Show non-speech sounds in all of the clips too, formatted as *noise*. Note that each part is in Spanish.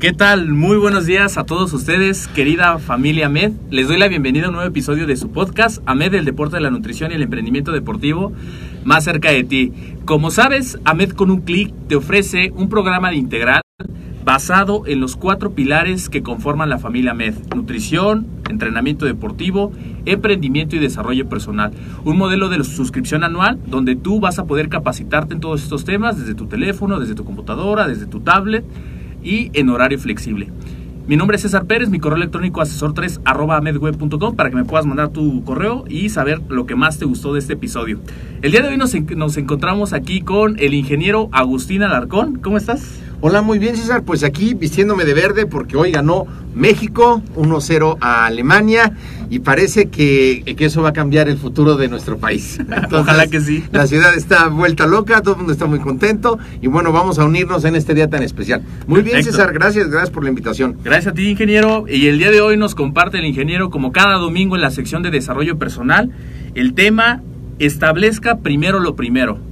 ¿Qué tal? Muy buenos días a todos ustedes, querida familia AMED. Les doy la bienvenida a un nuevo episodio de su podcast, AMED, el deporte de la nutrición y el emprendimiento deportivo, más cerca de ti. Como sabes, AMED con un clic te ofrece un programa de integral basado en los cuatro pilares que conforman la familia AMED. Nutrición, entrenamiento deportivo, emprendimiento y desarrollo personal. Un modelo de suscripción anual donde tú vas a poder capacitarte en todos estos temas desde tu teléfono, desde tu computadora, desde tu tablet y en horario flexible. Mi nombre es César Pérez, mi correo electrónico asesor3 arroba medweb.com para que me puedas mandar tu correo y saber lo que más te gustó de este episodio. El día de hoy nos, nos encontramos aquí con el ingeniero Agustín Alarcón. ¿Cómo estás? Hola, muy bien César, pues aquí vistiéndome de verde porque hoy ganó México 1-0 a Alemania y parece que, que, eso va a cambiar el futuro de nuestro país. *laughs* Entonces, Ojalá que sí. La ciudad está vuelta loca, todo el mundo está muy contento y bueno, vamos a unirnos en este día tan especial. Muy bien. César, gracias, gracias por la invitación. Gracias a ti ingeniero y el día de hoy nos comparte el ingeniero como cada domingo en la sección de desarrollo personal el tema establezca primero lo primero.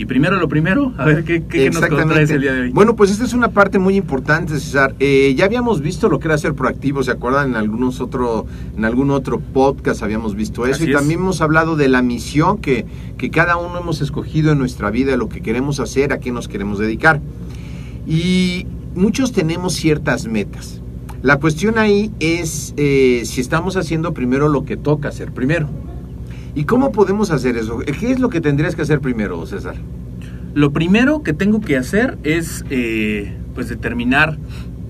Y primero lo primero, a ver qué, qué nos contraes el día de hoy. Bueno, pues esta es una parte muy importante, César. Eh, ya habíamos visto lo que era ser proactivo, ¿se acuerdan? En algunos otro, en algún otro podcast habíamos visto eso. Así y es. también hemos hablado de la misión que, que cada uno hemos escogido en nuestra vida, lo que queremos hacer, a qué nos queremos dedicar. Y muchos tenemos ciertas metas. La cuestión ahí es eh, si estamos haciendo primero lo que toca hacer primero. ¿Y cómo podemos hacer eso? ¿Qué es lo que tendrías que hacer primero, César? Lo primero que tengo que hacer es eh, pues determinar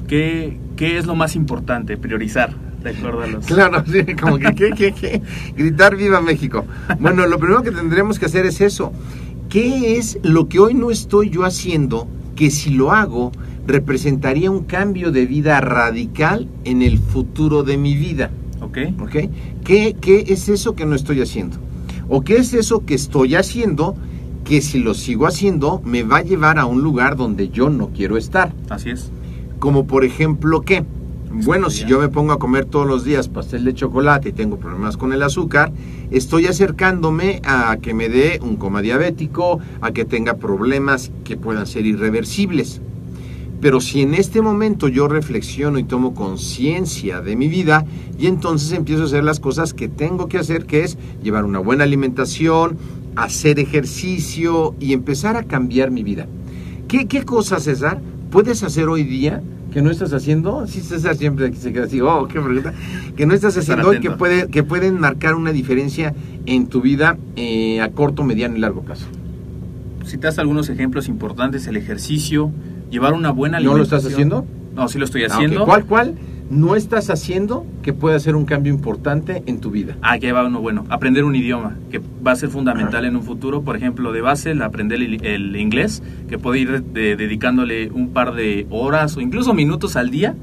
qué, qué es lo más importante, priorizar, de acuerdo a los... Claro, sí, como que, ¿qué, qué, qué? gritar viva México. Bueno, lo primero que tendremos que hacer es eso. ¿Qué es lo que hoy no estoy yo haciendo que si lo hago representaría un cambio de vida radical en el futuro de mi vida? ¿Qué, ¿Qué es eso que no estoy haciendo? ¿O qué es eso que estoy haciendo que si lo sigo haciendo me va a llevar a un lugar donde yo no quiero estar? Así es. Como por ejemplo, ¿qué? Bueno, si yo me pongo a comer todos los días pastel de chocolate y tengo problemas con el azúcar, estoy acercándome a que me dé un coma diabético, a que tenga problemas que puedan ser irreversibles. Pero si en este momento yo reflexiono y tomo conciencia de mi vida, y entonces empiezo a hacer las cosas que tengo que hacer, que es llevar una buena alimentación, hacer ejercicio y empezar a cambiar mi vida. ¿Qué, qué cosas, César, puedes hacer hoy día que no estás haciendo? Sí, César siempre se queda así, oh, qué pregunta. Que no estás haciendo hoy que, puede, que pueden marcar una diferencia en tu vida eh, a corto, mediano y largo plazo. Citas algunos ejemplos importantes, el ejercicio, llevar una buena ¿No lo alimentación. estás haciendo? No, sí lo estoy Ah, ok. haciendo. ¿Cuál, cuál no estás haciendo que pueda hacer un cambio importante en tu vida? Ah, que va uno bueno. Aprender un idioma, que va a ser fundamental en un futuro. Por ejemplo, de base, el aprender el, el inglés, que puede ir de- dedicándole un par de horas o incluso minutos al día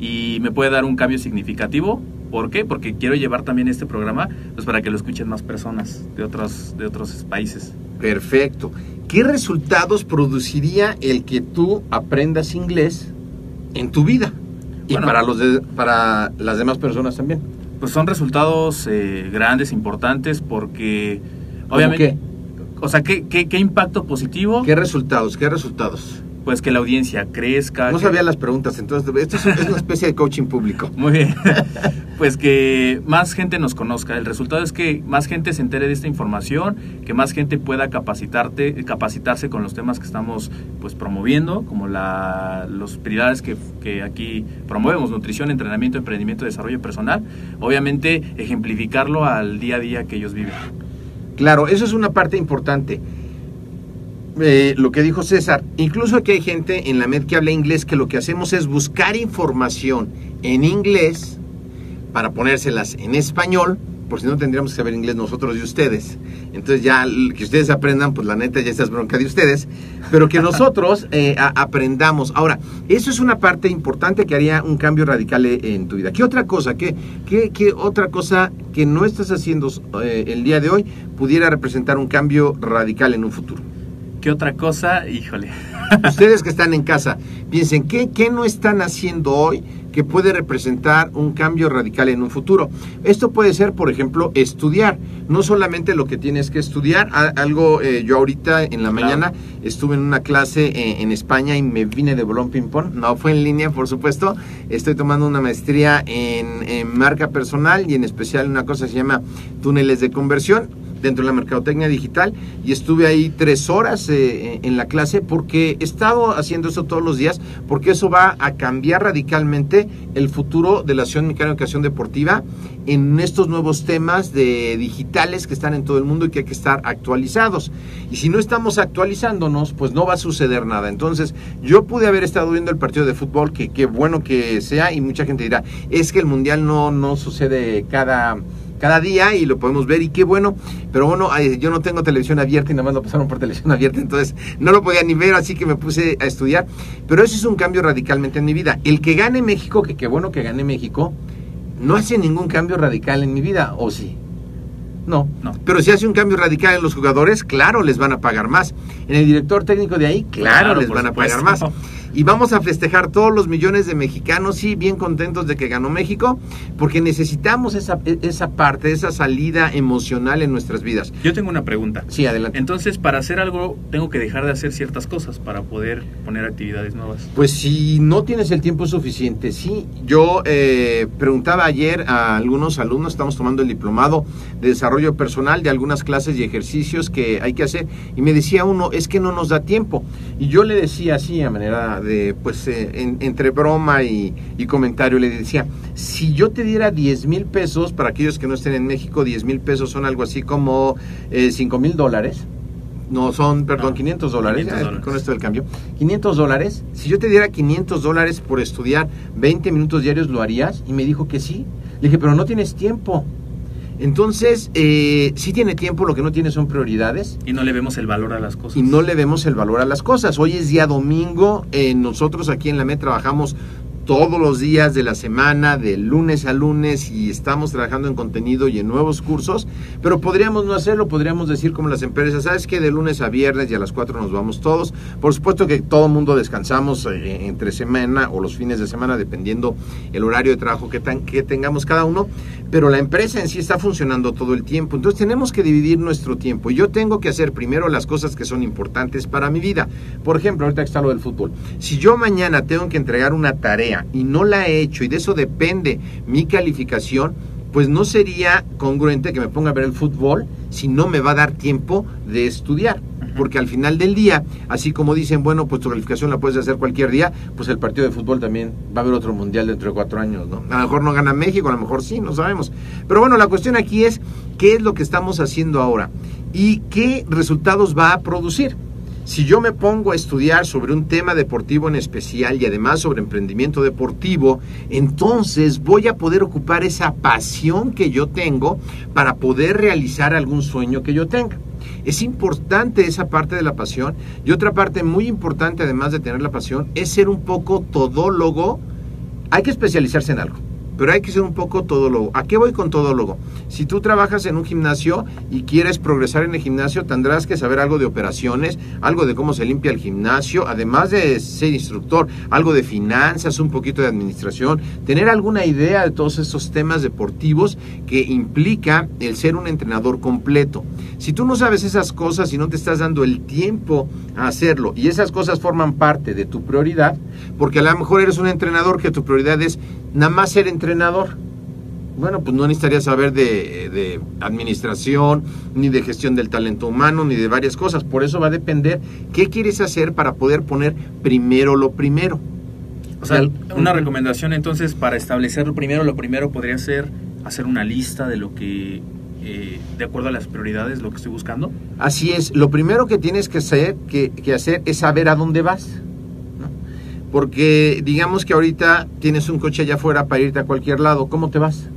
y me puede dar un cambio significativo. ¿Por qué? Porque quiero llevar también este programa pues para que lo escuchen más personas de otros, de otros países. Perfecto. ¿Qué resultados produciría el que tú aprendas inglés en tu vida? Y Bueno. para, los de- para las demás personas también. Pues son resultados eh, grandes, importantes, porque ¿Cómo obviamente... qué? O sea, ¿qué, qué, qué impacto positivo? ¿Qué resultados? ¿Qué resultados? Pues que la audiencia crezca. No que- sabía las preguntas, entonces esto es, es una *laughs* especie de coaching público. Muy bien. *laughs* Pues que más gente nos conozca. El resultado es que más gente se entere de esta información, que más gente pueda capacitarte, capacitarse con los temas que estamos pues promoviendo, como la, los prioridades que, que aquí promovemos, nutrición, entrenamiento, emprendimiento, desarrollo personal. Obviamente ejemplificarlo al día a día que ellos viven. Claro, eso es una parte importante. Eh, lo que dijo César, incluso aquí hay gente en la MED que habla inglés que lo que hacemos es buscar información en inglés para ponérselas en español, por si no tendríamos que saber inglés nosotros y ustedes. Entonces ya que ustedes aprendan, pues la neta ya esta es bronca de ustedes, pero que nosotros *laughs* eh, aprendamos. Ahora, eso es una parte importante que haría un cambio radical eh, en tu vida. ¿Qué otra cosa, qué, qué, qué otra cosa que no estás haciendo eh, el día de hoy pudiera representar un cambio radical en un futuro? ¿Qué otra cosa? Híjole. Ustedes que están en casa, piensen, ¿qué, ¿qué no están haciendo hoy que puede representar un cambio radical en un futuro? Esto puede ser, por ejemplo, estudiar. No solamente lo que tienes que estudiar, algo eh, yo ahorita en la Claro. mañana estuve en una clase eh, en España y me vine de bolón ping-pong. No fue en línea, por supuesto. Estoy tomando una maestría en, en marca personal y en especial una cosa que se llama túneles de conversión dentro de la mercadotecnia digital y estuve ahí tres horas eh, en la clase porque he estado haciendo eso todos los días porque eso va a cambiar radicalmente el futuro de la Asociación Mexicana de Educación Deportiva en estos nuevos temas de digitales que están en todo el mundo y que hay que estar actualizados. Y si no estamos actualizándonos, pues no va a suceder nada. Entonces, yo pude haber estado viendo el partido de fútbol, que qué bueno que sea, y mucha gente dirá, es que el Mundial no, no sucede cada cada día y lo podemos ver y qué bueno, pero bueno, yo no tengo televisión abierta y nada más lo pasaron por televisión *laughs* abierta, entonces no lo podía ni ver, así que me puse a estudiar, pero eso es un cambio radicalmente en mi vida. El que gane México, que qué bueno que gane México, no hace ningún cambio radical en mi vida, ¿o sí? No, No. Pero si hace un cambio radical en los jugadores, claro, les van a pagar más. En el director técnico de ahí, claro, Claro, les van a supuesto. pagar más. Y vamos a festejar todos los millones de mexicanos, sí, bien contentos de que ganó México, porque necesitamos esa, esa parte, esa salida emocional en nuestras vidas. Yo tengo una pregunta. Sí, adelante. Entonces, para hacer algo, tengo que dejar de hacer ciertas cosas para poder poner actividades nuevas. Pues si no tienes el tiempo suficiente, sí. Yo eh, preguntaba ayer a algunos alumnos, estamos tomando el diplomado de desarrollo personal de algunas clases y ejercicios que hay que hacer, y me decía uno, es que no nos da tiempo. Y yo le decía así, a manera de, pues, eh, en- entre broma y, y comentario, le decía, si yo te diera 10 mil pesos, para aquellos que no estén en México, 10 mil pesos son algo así como 5 mil dólares. No, son, perdón, No, 500 dólares, 500 ya, dólares. con esto del cambio. 500 dólares, si yo te diera 500 dólares por estudiar 20 minutos diarios, ¿lo harías? Y me dijo que sí. Le dije, pero no tienes tiempo. Entonces, eh, sí tiene tiempo, lo que no tiene son prioridades Y no le vemos el valor a las cosas. y no le vemos el valor a las cosas. Hoy es día domingo, eh, nosotros aquí en la MED trabajamos todos los días de la semana, de lunes a lunes, y estamos trabajando en contenido y en nuevos cursos, pero podríamos no hacerlo, podríamos decir como las empresas, ¿sabes que De lunes a viernes y a las 4 nos vamos todos. Por supuesto que todo mundo descansamos eh, entre semana o los fines de semana, dependiendo el horario de trabajo que, que tengamos cada uno, pero la empresa en sí está funcionando todo el tiempo. Entonces tenemos que dividir nuestro tiempo. Yo tengo que hacer primero las cosas que son importantes para mi vida. Por ejemplo, ahorita está lo del fútbol. Si yo mañana tengo que entregar una tarea y no la he hecho y de eso depende mi calificación, pues no sería congruente que me ponga a ver el fútbol si no me va a dar tiempo de estudiar. Porque al final del día, así como dicen, bueno, pues tu calificación la puedes hacer cualquier día, pues el partido de fútbol también va a haber otro mundial dentro de cuatro años, ¿no? A lo mejor no gana México, a lo mejor sí, no sabemos. Pero bueno, la cuestión aquí es qué es lo que estamos haciendo ahora y qué resultados va a producir. Si yo me pongo a estudiar sobre un tema deportivo en especial y además sobre emprendimiento deportivo, entonces voy a poder ocupar esa pasión que yo tengo para poder realizar algún sueño que yo tenga. Es importante esa parte de la pasión. Y otra parte muy importante además de tener la pasión es ser un poco todólogo. Hay que especializarse en algo pero hay que ser un poco todólogo. ¿A qué voy con todólogo? Si tú trabajas en un gimnasio y quieres progresar en el gimnasio, tendrás que saber algo de operaciones, algo de cómo se limpia el gimnasio, además de ser instructor, algo de finanzas, un poquito de administración, tener alguna idea de todos estos temas deportivos que implica el ser un entrenador completo. Si tú no sabes esas cosas y no te estás dando el tiempo a hacerlo y esas cosas forman parte de tu prioridad, porque a lo mejor eres un entrenador que tu prioridad es nada más ser entrenador. Bueno, pues no necesitaría saber de, de, administración, ni de gestión del talento humano, ni de varias cosas. Por eso va a depender qué quieres hacer para poder poner primero lo primero. O sea, una recomendación entonces para establecer lo primero, lo primero podría ser hacer una lista de lo que, eh, de acuerdo a las prioridades, lo que estoy buscando. Así es, lo primero que tienes que hacer, que, que hacer es saber a dónde vas porque digamos que ahorita tienes un coche allá afuera para irte a cualquier lado, ¿cómo te vas?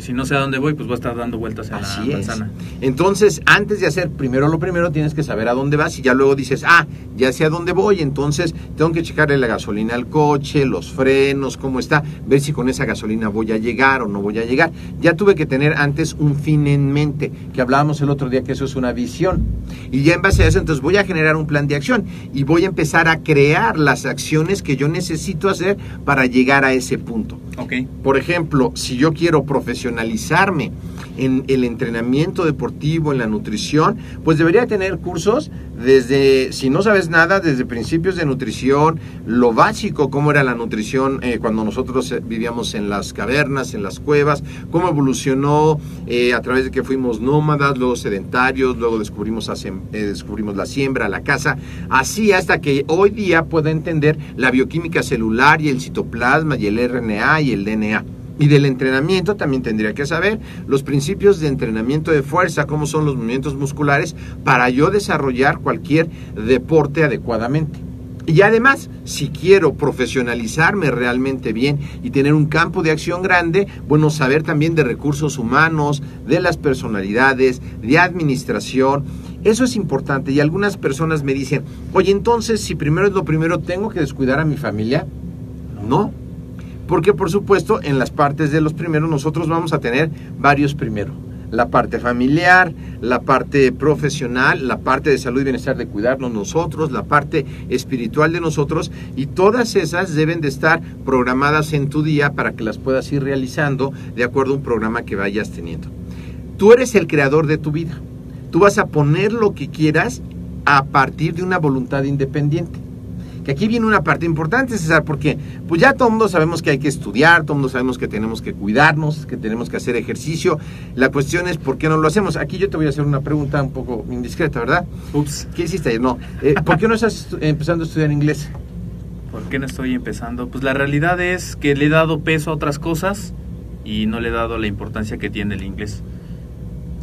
Si no sé a dónde voy, pues voy a estar dando vueltas en Así la es. manzana. Entonces, antes de hacer primero lo primero, tienes que saber a dónde vas y ya luego dices, ah, ya sé a dónde voy, entonces tengo que checarle la gasolina al coche, los frenos, cómo está, ver si con esa gasolina voy a llegar o no voy a llegar. Ya tuve que tener antes un fin en mente, que hablábamos el otro día que eso es una visión. Y ya en base a eso, entonces voy a generar un plan de acción y voy a empezar a crear las acciones que yo necesito hacer para llegar a ese punto. Ok. Por ejemplo, si yo quiero en el entrenamiento deportivo, en la nutrición, pues debería tener cursos desde, si no sabes nada, desde principios de nutrición, lo básico, cómo era la nutrición eh, cuando nosotros eh, vivíamos en las cavernas, en las cuevas, cómo evolucionó eh, a través de que fuimos nómadas, luego sedentarios, luego descubrimos, eh, descubrimos la siembra, la caza, así hasta que hoy día pueda entender la bioquímica celular y el citoplasma y el RNA y el DNA. Y del entrenamiento también tendría que saber los principios de entrenamiento de fuerza, cómo son los movimientos musculares, para yo desarrollar cualquier deporte adecuadamente. Y además, si quiero profesionalizarme realmente bien y tener un campo de acción grande, bueno, saber también de recursos humanos, de las personalidades, de administración. Eso es importante y algunas personas me dicen, oye, entonces si primero es lo primero, ¿tengo que descuidar a mi familia? No, porque por supuesto en las partes de los primeros nosotros vamos a tener varios primero. La parte familiar, la parte profesional, la parte de salud y bienestar de cuidarnos nosotros, la parte espiritual de nosotros y todas esas deben de estar programadas en tu día para que las puedas ir realizando de acuerdo a un programa que vayas teniendo. Tú eres el creador de tu vida. Tú vas a poner lo que quieras a partir de una voluntad independiente que aquí viene una parte importante, César, porque pues ya todo el mundo sabemos que hay que estudiar, todo el mundo sabemos que tenemos que cuidarnos, que tenemos que hacer ejercicio. La cuestión es por qué no lo hacemos. Aquí yo te voy a hacer una pregunta un poco indiscreta, ¿verdad? Ups, ¿Qué hiciste ayer? No. Eh, ¿Por qué no estás empezando a estudiar inglés? ¿por qué no estoy empezando? Pues la realidad es que le he dado peso a otras cosas y no le he dado la importancia que tiene el inglés.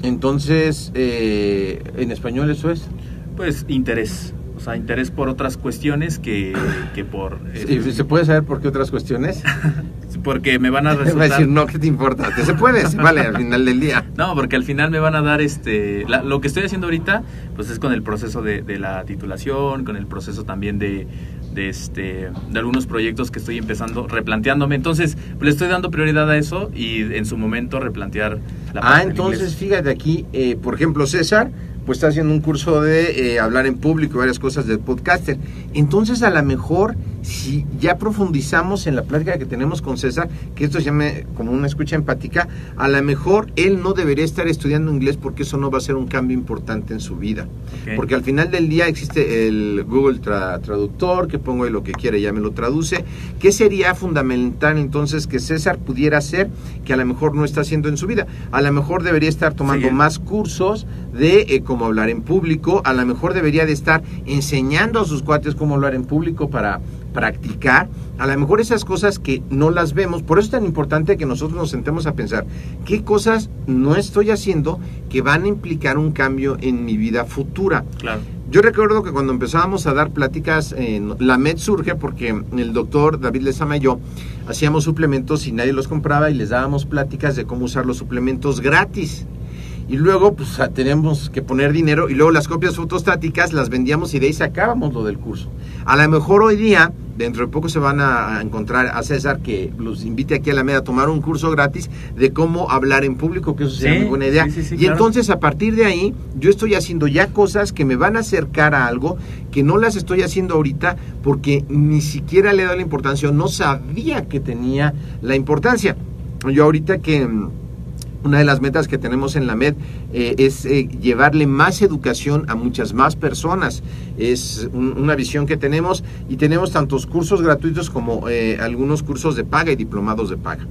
Entonces, eh, ¿en español eso es? Pues interés. Sea, interés por otras cuestiones que, que por... eh, ¿Y ¿Se puede saber por qué otras cuestiones? *laughs* porque me van a *laughs* Va a resultar... decir, no, ¿qué te importa? ¿Te se puede? Vale, al final del día. *laughs* No, porque al final me van a dar este. la- lo que estoy haciendo ahorita, pues es con el proceso de, de la titulación, con el proceso también de, de este de algunos proyectos que estoy empezando, replanteándome. Entonces, le estoy dando prioridad a eso y en su momento replantear la Ah, entonces fíjate aquí, eh, por ejemplo, César, pues está haciendo un curso de eh, hablar en público, varias cosas del podcaster. Entonces, a lo mejor, si ya profundizamos en la plática que tenemos con César, que esto se llama como una escucha empática, a lo mejor él no debería estar estudiando inglés porque eso no va a ser un cambio importante en su vida. Porque al final del día existe el Google Tra- Traductor, que pongo ahí lo que quiere, ya me lo traduce. ¿Qué sería fundamental entonces que César pudiera hacer que a lo mejor no está haciendo en su vida? A lo mejor debería estar tomando Sí. más cursos de eh, cómo hablar en público, a lo mejor debería de estar enseñando a sus cuates cómo hablar en público para practicar, a lo mejor esas cosas que no las vemos, por eso es tan importante que nosotros nos sentemos a pensar qué cosas no estoy haciendo que van a implicar un cambio en mi vida futura. Claro. Yo recuerdo que cuando empezábamos a dar pláticas, en la MED surge porque el doctor David Lezama y yo hacíamos suplementos y nadie los compraba y les dábamos pláticas de cómo usar los suplementos gratis. Y luego pues teníamos que poner dinero y luego las copias fotostáticas las vendíamos y de ahí sacábamos lo del curso. A lo mejor hoy día dentro de poco se van a, encontrar a César que los invite aquí a la media a tomar un curso gratis de cómo hablar en público, que eso sería Sí, muy buena idea. sí, sí, sí, y claro. entonces a partir de ahí yo estoy haciendo ya cosas que me van a acercar a algo que no las estoy haciendo ahorita porque ni siquiera le he dado la importancia, o no sabía que tenía la importancia. Yo ahorita que mm, una de las metas que tenemos en la MED eh, es eh, llevarle más educación a muchas más personas. Es un- una visión que tenemos y tenemos tantos cursos gratuitos como eh, algunos cursos de paga y diplomados de paga.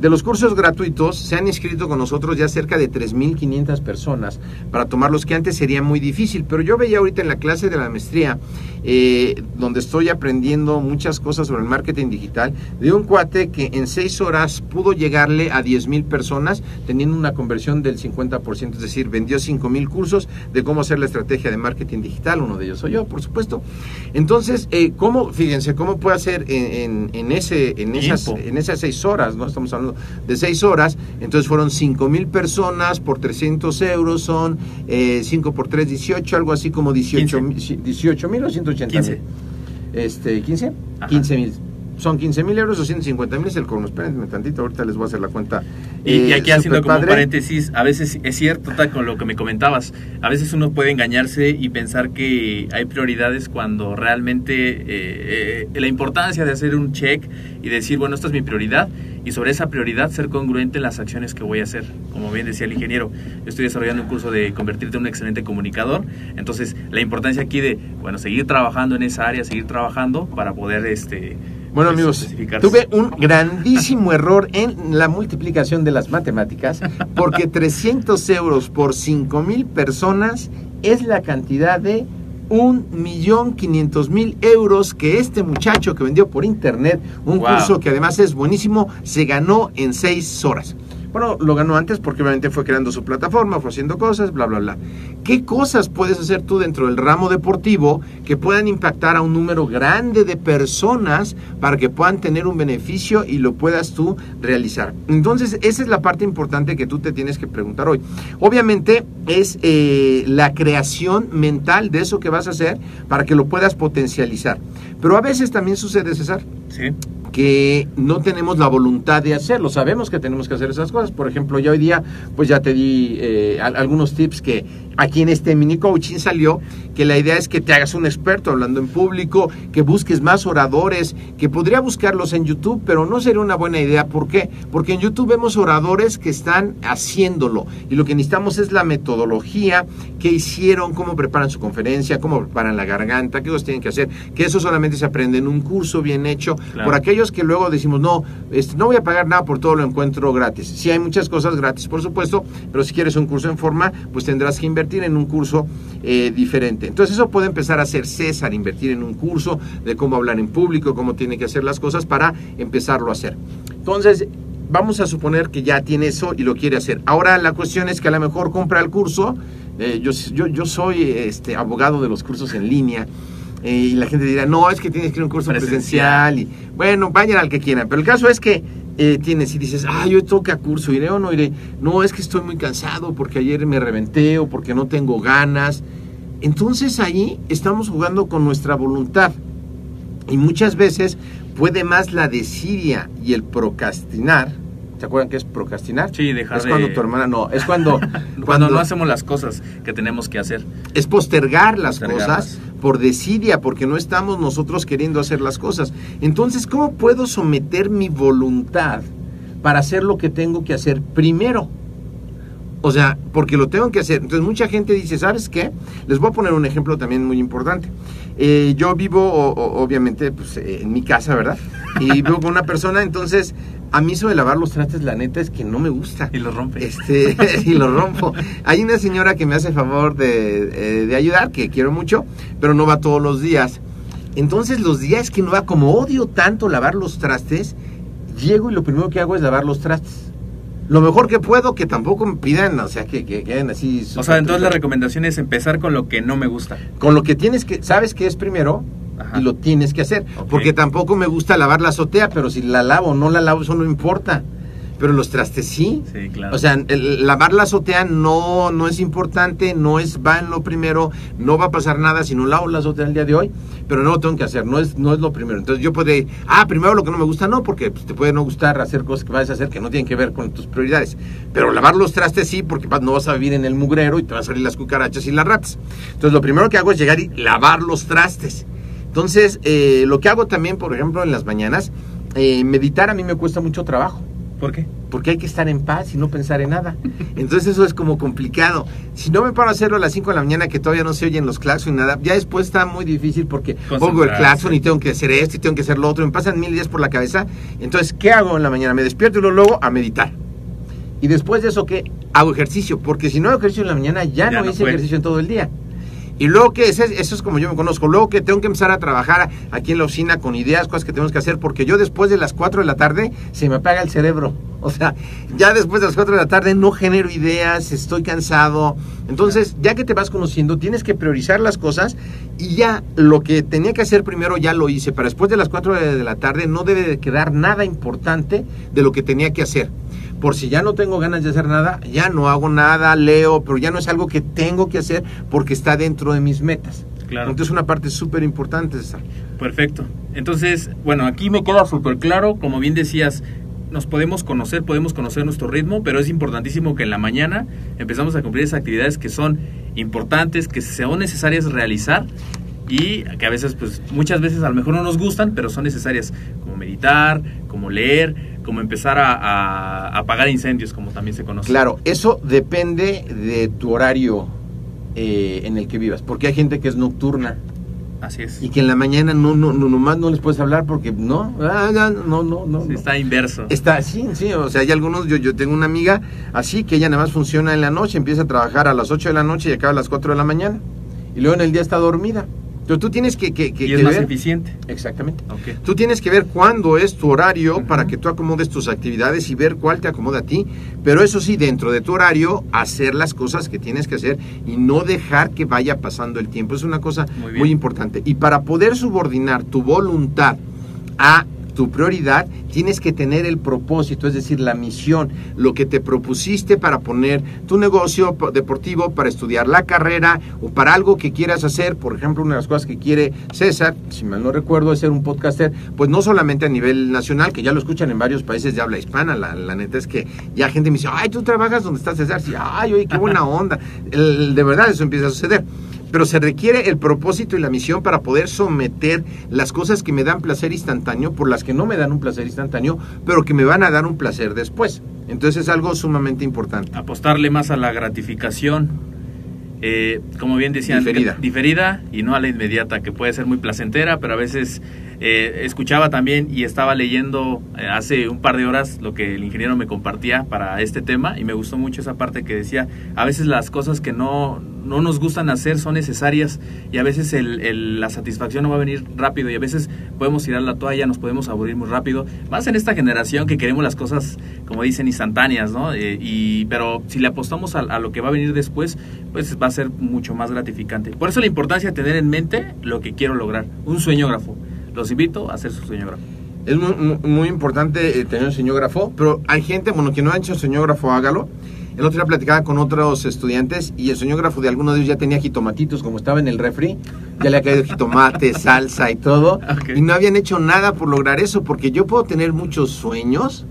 De los cursos gratuitos se han inscrito con nosotros ya cerca de 3.500 personas para tomarlos que antes sería muy difícil, pero yo veía ahorita en la clase de la maestría, donde estoy aprendiendo muchas cosas sobre el marketing digital, de un cuate que en seis horas pudo llegarle a 10.000 personas teniendo una conversión del 50%, es decir, vendió 5.000 cursos de cómo hacer la estrategia de marketing digital, uno de ellos soy yo, por supuesto. Entonces, eh, ¿cómo, fíjense, cómo puede hacer en, en- en ese, en, esas, Tiempo. en esas seis horas, ¿no? Estamos hablando de seis horas, entonces fueron 5 mil personas por 300 euros, son 5 por 3, 18, algo así como 18 mil 18 mil o 180 15. mil. Este, ¿15? Ajá. 15 mil. Son 15 mil euros o 150 mil es el colmo. Espérenme tantito, ahorita les voy a hacer la cuenta. Y, y Eh, aquí haciendo como superpadre. paréntesis, a veces es cierto, con lo que me comentabas, a veces uno puede engañarse y pensar que hay prioridades cuando realmente eh, eh, la importancia de hacer un check y decir, bueno, esta es mi prioridad y sobre esa prioridad ser congruente en las acciones que voy a hacer. Como bien decía el ingeniero, yo estoy desarrollando un curso de convertirte en un excelente comunicador, entonces la importancia aquí de, bueno, seguir trabajando en esa área, seguir trabajando para poder, este... Bueno amigos, tuve un grandísimo error en la multiplicación de las matemáticas porque *laughs* 300 euros por 5 mil personas es la cantidad de un millón quinientos mil euros que este muchacho que vendió por internet un Wow. curso que además es buenísimo se ganó en seis horas. Bueno, lo ganó antes porque obviamente fue creando su plataforma, fue haciendo cosas, bla, bla, bla. ¿Qué cosas puedes hacer tú dentro del ramo deportivo que puedan impactar a un número grande de personas para que puedan tener un beneficio y lo puedas tú realizar? Entonces, esa es la parte importante que tú te tienes que preguntar hoy. Obviamente es eh, la creación mental de eso que vas a hacer para que lo puedas potencializar. Pero a veces también sucede, César, Sí. Que no tenemos la voluntad de hacerlo. Sabemos que tenemos que hacer esas cosas. Por ejemplo, yo hoy día, pues ya te di eh, al- algunos tips que aquí en este mini coaching salió, que la idea es que te hagas un experto hablando en público, que busques más oradores, que podría buscarlos en YouTube, pero no sería una buena idea. ¿Por qué? Porque en YouTube vemos oradores que están haciéndolo y lo que necesitamos es la metodología que hicieron, cómo preparan su conferencia, cómo preparan la garganta, qué cosas tienen que hacer, que eso solamente se aprende en un curso bien hecho Claro. por aquellos que luego decimos, no, este, no voy a pagar nada por todo lo encuentro gratis. Sí hay muchas cosas gratis, por supuesto, pero si quieres un curso en forma, pues tendrás que invertir en un curso eh, diferente. Entonces eso puede empezar a hacer César, invertir en un curso de cómo hablar en público, cómo tiene que hacer las cosas para empezarlo a hacer. Entonces, vamos a suponer que ya tiene eso y lo quiere hacer. Ahora la cuestión es que a lo mejor compra el curso. Eh, yo, yo, yo soy este, abogado de los cursos en línea. Eh, y la gente dirá, no, es que tienes que ir a un curso Presencial. presencial. Y, bueno, vayan al que quieran. Pero el caso es que eh, tienes y dices, ah, yo toca curso, iré o no iré. No, es que estoy muy cansado porque ayer me reventé o porque no tengo ganas. Entonces ahí estamos jugando con nuestra voluntad. Y muchas veces puede más la desidia y el procrastinar. ¿Se acuerdan qué es procrastinar? Sí, dejar Es de- cuando tu hermana no, es cuando, *laughs* Cuando, no hacemos las cosas que tenemos que hacer. es postergar las cosas por desidia, porque no estamos nosotros queriendo hacer las cosas. Entonces, ¿cómo puedo someter mi voluntad para hacer lo que tengo que hacer primero? O sea, porque lo tengo que hacer. Entonces, mucha gente dice, ¿sabes qué? Les voy a poner un ejemplo también muy importante. Eh, yo vivo, o- o- obviamente, pues, eh, en mi casa, ¿verdad? Y vivo con una persona, entonces, a mí eso de lavar los trastes, la neta, es que no me gusta. Y lo rompe. Este, *laughs* y lo rompo. Hay una señora que me hace favor de, eh, de ayudar, que quiero mucho, pero no va todos los días. Entonces, los días que no va, como odio tanto lavar los trastes, llego y lo primero que hago es lavar los trastes. Lo mejor que puedo, que tampoco me pidan, o sea, que, que queden así. O sea, entonces la recomendación es empezar con lo que no me gusta. Con lo que tienes que, sabes que es primero Ajá. y lo tienes que hacer. Ok. Porque tampoco me gusta lavar la azotea, pero si la lavo o no la lavo, eso no importa. pero los trastes sí. Sí, claro. O sea, el- lavar la azotea no, no es importante, no es va en lo primero, no va a pasar nada si no lavo la azotea el día de hoy, pero no lo tengo que hacer, no es, no es lo primero. Entonces yo ir, ah, primero lo que no me gusta, no, porque pues, te puede no gustar hacer cosas que vas a hacer que no tienen que ver con tus prioridades. Pero lavar los trastes sí, porque no vas a vivir en el mugrero y te van a salir las cucarachas y las ratas. Entonces lo primero que hago es llegar y lavar los trastes. Entonces, eh, lo que hago también, por ejemplo, en las mañanas, eh, meditar a mí me cuesta mucho trabajo ¿Por qué? porque hay que estar en paz y no pensar en nada. Entonces eso es como complicado. Si no me paro a hacerlo a las 5 de la mañana que todavía no se oyen los claxon y nada, ya después está muy difícil porque pongo el claxon y tengo que hacer esto y tengo que hacer lo otro, me pasan mil días por la cabeza. Entonces, ¿qué hago en la mañana? Me despierto y luego a meditar. Y después de eso, ¿qué? Hago ejercicio, porque si no hago ejercicio en la mañana, ya, Ya no, no hice fue. ejercicio en todo el día. Y luego que eso es, como yo me conozco. Luego que tengo que empezar a trabajar aquí en la oficina con ideas, cosas que tenemos que hacer, porque yo después de las 4 de la tarde se me apaga el cerebro. O sea, ya después de las 4 de la tarde no genero ideas, estoy cansado. Entonces, ya que te vas conociendo, tienes que priorizar las cosas y ya lo que tenía que hacer primero ya lo hice. Para después de las 4 de la tarde no debe de quedar nada importante de lo que tenía que hacer por si ya no tengo ganas de hacer nada, ya no hago nada, leo, pero ya no es algo que tengo que hacer porque está dentro de mis metas. Claro. Entonces una parte súper importante César. Perfecto. Entonces, bueno, aquí me queda súper claro, como bien decías, nos podemos conocer, podemos conocer nuestro ritmo, pero es importantísimo que en la mañana empezamos a cumplir esas actividades que son importantes, que son necesarias realizar y que a veces, pues muchas veces a lo mejor no nos gustan, pero son necesarias, como meditar, como leer, como empezar a, apagar incendios, como también se conoce. Claro, eso depende de tu horario eh, en el que vivas, porque hay gente que es nocturna Así es. y que en la mañana no, no, no nomás no les puedes hablar porque no, ah, no, no, no. Sí, no. está inverso. Está así, sí, o sea, hay algunos, yo, yo tengo una amiga así que ella nada más funciona en la noche, empieza a trabajar a las 8 de la noche y acaba a las 4 de la mañana. Y luego en el día está dormida. Entonces tú tienes que, que, que- y es que más ver- eficiente. Exactamente. Tú tienes que ver cuándo es tu horario para que tú acomodes tus actividades y ver cuál te acomoda a ti. Pero eso sí, dentro de tu horario, hacer las cosas que tienes que hacer y no dejar que vaya pasando el tiempo. Es una cosa Muy importante. Y para poder subordinar tu voluntad a tu prioridad, tienes que tener el propósito, es decir, la misión, lo que te propusiste para poner tu negocio po- deportivo, para estudiar la carrera o para algo que quieras hacer. Por ejemplo, una de las cosas que quiere César, si mal no recuerdo, es ser un podcaster, pues no solamente a nivel nacional, que ya lo escuchan en varios países de habla hispana. La, la neta es que ya gente me dice, ay, tú trabajas donde estás César. Sí, ay, oye, qué buena onda. El- de verdad, eso empieza a suceder pero se requiere el propósito y la misión para poder someter las cosas que me dan placer instantáneo por las que no me dan un placer instantáneo, pero que me van a dar un placer después. Entonces es algo sumamente importante. apostarle más a la gratificación, eh, como bien decían, Diferida. diferida y no a la inmediata, que puede ser muy placentera, pero a veces eh, escuchaba también y estaba leyendo eh, hace un par de horas lo que el ingeniero me compartía para este tema y me gustó mucho esa parte que decía, a veces las cosas que no, no nos gustan hacer son necesarias y a veces el- el- la satisfacción no va a venir rápido y a veces podemos tirar la toalla, nos podemos aburrir muy rápido, más en esta generación que queremos las cosas, como dicen, instantáneas, ¿no? Eh, y, pero si le apostamos a, a lo que va a venir después, pues va a ser mucho más gratificante. Por eso la importancia de tener en mente lo que quiero lograr, un sueñógrafo. Los invito a hacer su sueñógrafo. Es muy, muy- muy importante eh, tener un señógrafo, pero hay gente, bueno, que no ha hecho señógrafo, hágalo. El otro día platicaba con otros estudiantes y el señógrafo de alguno de ellos ya tenía jitomatitos, como estaba en el refri, ya le ha caído jitomate, salsa y todo, *laughs* y no habían hecho nada por lograr eso, porque yo puedo tener muchos sueños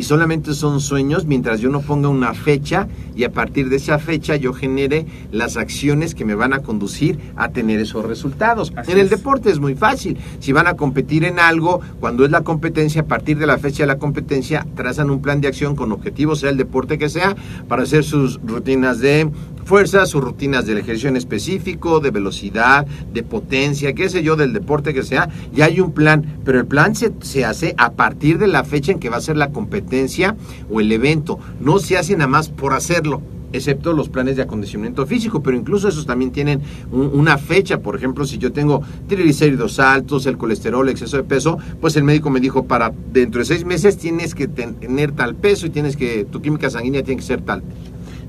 y solamente son sueños mientras yo no ponga una fecha y a partir de esa fecha yo genere las acciones que me van a conducir a tener esos resultados. Así en el es. deporte es muy fácil. Si van a competir en algo, cuando es la competencia, a partir de la fecha de la competencia, trazan un plan de acción con objetivos, sea el deporte que sea, para hacer sus rutinas de fuerza, sus rutinas del ejercicio en específico, de velocidad, de potencia, qué sé yo, del deporte que sea, ya hay un plan, pero el plan se, se hace a partir de la fecha en que va a ser la competencia o el evento, no se hace nada más por hacerlo excepto los planes de acondicionamiento físico, pero incluso esos también tienen un- una fecha, por ejemplo, si yo tengo triglicéridos altos, el colesterol, exceso de peso, pues el médico me dijo, para dentro de seis meses tienes que ten- tener tal peso y tienes que, tu química sanguínea tiene que ser tal.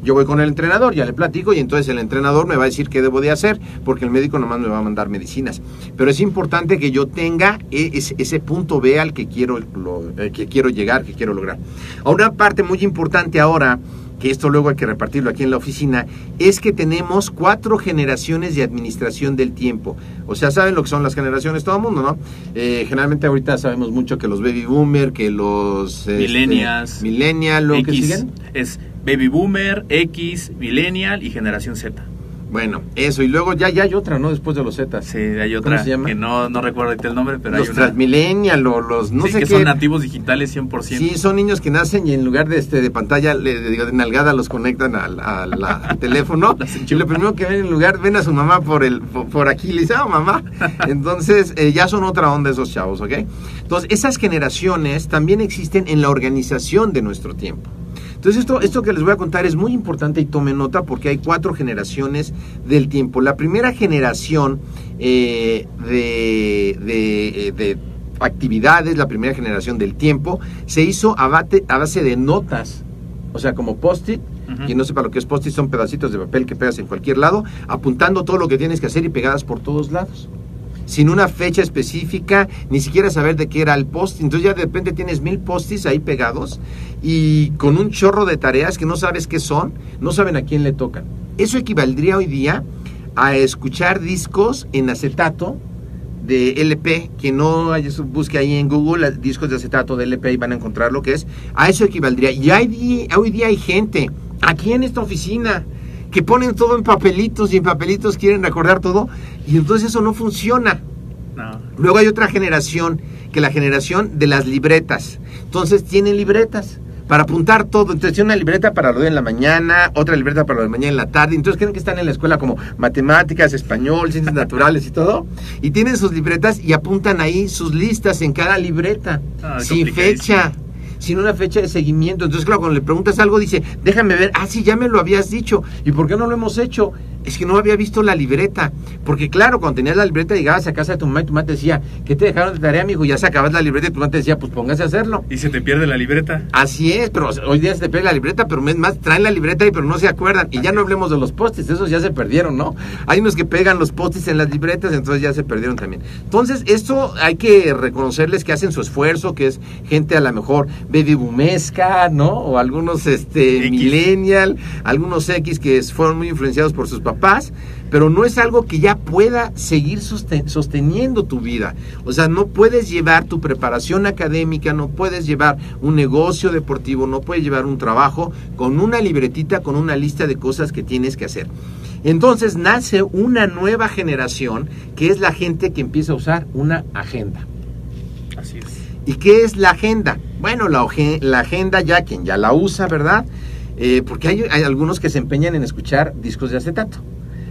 Yo voy con el entrenador, ya le platico y entonces el entrenador me va a decir qué debo de hacer, porque el médico nomás me va a mandar medicinas. Pero es importante que yo tenga e- ese, ese punto B al que quiero, lo- eh, que quiero llegar, que quiero lograr. A una parte muy importante ahora, que esto luego hay que repartirlo aquí en la oficina, es que tenemos cuatro generaciones de administración del tiempo. O sea, saben lo que son las generaciones, todo el mundo, ¿no? Eh, generalmente ahorita sabemos mucho que los baby boomer, que los... este, Millennials. millennial, lo que siguen. es Baby Boomer, X, Millennial y Generación Z. Bueno, eso, y luego ya, ya hay otra, ¿no? Después de los Zetas. Sí, hay otra ¿Cómo se llama? que no, no recuerdo el nombre, pero los hay una. transmillennial o los no sí, sé que qué. son nativos digitales 100%. Sí, son niños que nacen y en lugar de este de pantalla le- de, de nalgada los conectan al, al- teléfono *laughs* y lo primero que ven en lugar ven a su mamá por el por, por aquí y le dice, "Ah, mamá." *laughs* Entonces, eh, ya son otra onda esos chavos, ¿ok? Entonces, esas generaciones también existen en la organización de nuestro tiempo. Entonces esto, esto que les voy a contar es muy importante y tomen nota porque hay cuatro generaciones del tiempo. La primera generación eh, de, de, eh, de actividades, la primera generación del tiempo, se hizo a, bate- a base de notas, o sea, como post-it. Ujú. Quien no sepa lo que es post-it, son pedacitos de papel que pegas en cualquier lado, apuntando todo lo que tienes que hacer y pegadas por todos lados sin una fecha específica, ni siquiera saber de qué era el post. Entonces ya de repente tienes mil postis ahí pegados y con un chorro de tareas que no sabes qué son, no saben a quién le tocan. Eso equivaldría hoy día a escuchar discos en acetato de LP, que no busque ahí en Google discos de acetato de LP y van a encontrar lo que es. A eso equivaldría. Y hay, hoy día hay gente aquí en esta oficina que ponen todo en papelitos y en papelitos quieren recordar todo y entonces eso no funciona. No. Luego hay otra generación, que la generación de las libretas. Entonces tienen libretas para apuntar todo. Entonces tienen una libreta para lo de en la mañana, otra libreta para lo de mañana en la tarde. Entonces creen que están en la escuela como matemáticas, español, ciencias naturales y todo. Y tienen sus libretas y apuntan ahí sus listas en cada libreta. Ah, sin fecha sin una fecha de seguimiento. Entonces, claro, cuando le preguntas algo, dice, déjame ver, ah, sí, ya me lo habías dicho. ¿Y por qué no lo hemos hecho? Es que no había visto la libreta. Porque, claro, cuando tenías la libreta, llegabas a casa de tu mamá y tu mamá te decía, ¿qué te dejaron de tarea, amigo? Ya sacabas la libreta y tu mamá te decía, pues póngase a hacerlo. Y se te pierde la libreta. Así es, pero hoy día se te pega la libreta, pero es más, traen la libreta y pero no se acuerdan. Y ya no hablemos de los postis, esos ya se perdieron, ¿no? Hay unos que pegan los postis en las libretas, entonces ya se perdieron también. Entonces, esto hay que reconocerles que hacen su esfuerzo, que es gente a lo mejor baby boomesca, ¿no? O algunos este X. millennial, algunos X que fueron muy influenciados por sus papás, pero no es algo que ya pueda seguir sosten- sosteniendo tu vida. O sea, no puedes llevar tu preparación académica, no puedes llevar un negocio deportivo, no puedes llevar un trabajo con una libretita, con una lista de cosas que tienes que hacer. Entonces nace una nueva generación que es la gente que empieza a usar una agenda. Así es. ¿Y qué es la agenda? Bueno, la agenda ya quien ya la usa, ¿verdad? Eh, porque hay, algunos que se empeñan en escuchar discos de acetato.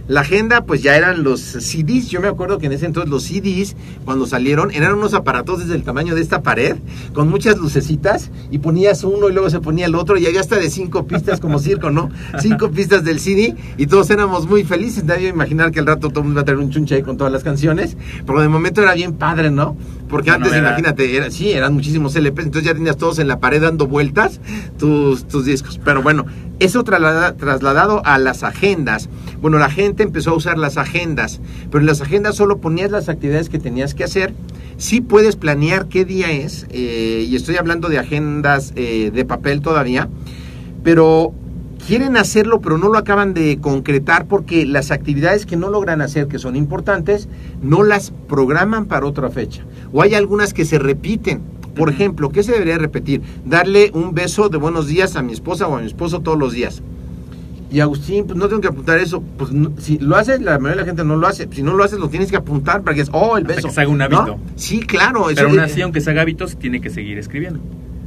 La agenda, pues ya eran los CDs. Yo me acuerdo que en ese entonces los CDs, cuando salieron, eran unos aparatos desde el tamaño de esta pared, con muchas lucecitas, y ponías uno y luego se ponía el otro, y había hasta de cinco pistas como circo, ¿no? Cinco pistas del CD, y todos éramos muy felices. Nadie iba a imaginar que al rato todo el mundo iba a tener un chunche ahí con todas las canciones, pero de momento era bien padre, ¿no? Porque antes, novedad. imagínate, era, sí, eran muchísimos LPs, entonces ya tenías todos en la pared dando vueltas tus, tus discos. Pero bueno, eso traslada- trasladado a las agendas. Bueno, la gente empezó a usar las agendas, pero en las agendas solo ponías las actividades que tenías que hacer. Sí puedes planear qué día es, eh, y estoy hablando de agendas eh, de papel todavía, pero quieren hacerlo, pero no lo acaban de concretar porque las actividades que no logran hacer, que son importantes, no las programan para otra fecha. O hay algunas que se repiten. Por ejemplo, ¿qué se debería repetir? Darle un beso de buenos días a mi esposa o a mi esposo todos los días. Y Agustín, pues no tengo que apuntar eso. Pues no- si lo haces, la mayoría de la gente no lo hace. Si no lo haces, lo tienes que apuntar para que es, oh, el Hasta beso. que se haga un ¿No? hábito. Sí, claro. eso Pero aún de- así, aunque se haga hábitos, tiene que seguir escribiendo.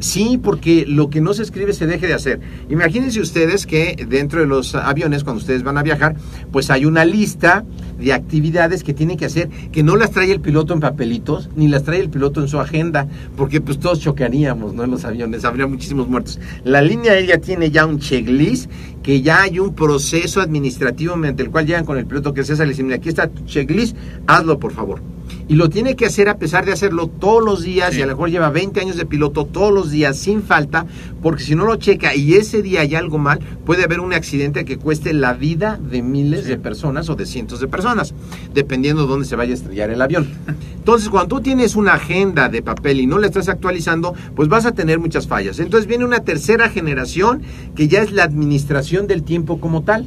Sí, porque lo que no se escribe se deje de hacer. Imagínense ustedes que dentro de los aviones, cuando ustedes van a viajar, pues hay una lista de actividades que tienen que hacer, que no las trae el piloto en papelitos, ni las trae el piloto en su agenda, porque pues todos chocaríamos, ¿no? En los aviones, habría muchísimos muertos. La línea aérea tiene ya un checklist que ya hay un proceso administrativo mediante el cual llegan con el piloto que es esa, le dicen, "Mira, aquí está tu checklist, hazlo por favor. Y lo tiene que hacer a pesar de hacerlo todos los días Sí. y a lo mejor lleva 20 años de piloto todos los días sin falta, porque si no lo checa y ese día hay algo mal, puede haber un accidente que cueste la vida de miles Sí. de personas o de cientos de personas, dependiendo de dónde se vaya a estrellar el avión. Entonces, cuando tú tienes una agenda de papel y no la estás actualizando, pues vas a tener muchas fallas. Entonces viene una tercera generación que ya es la administración del tiempo como tal.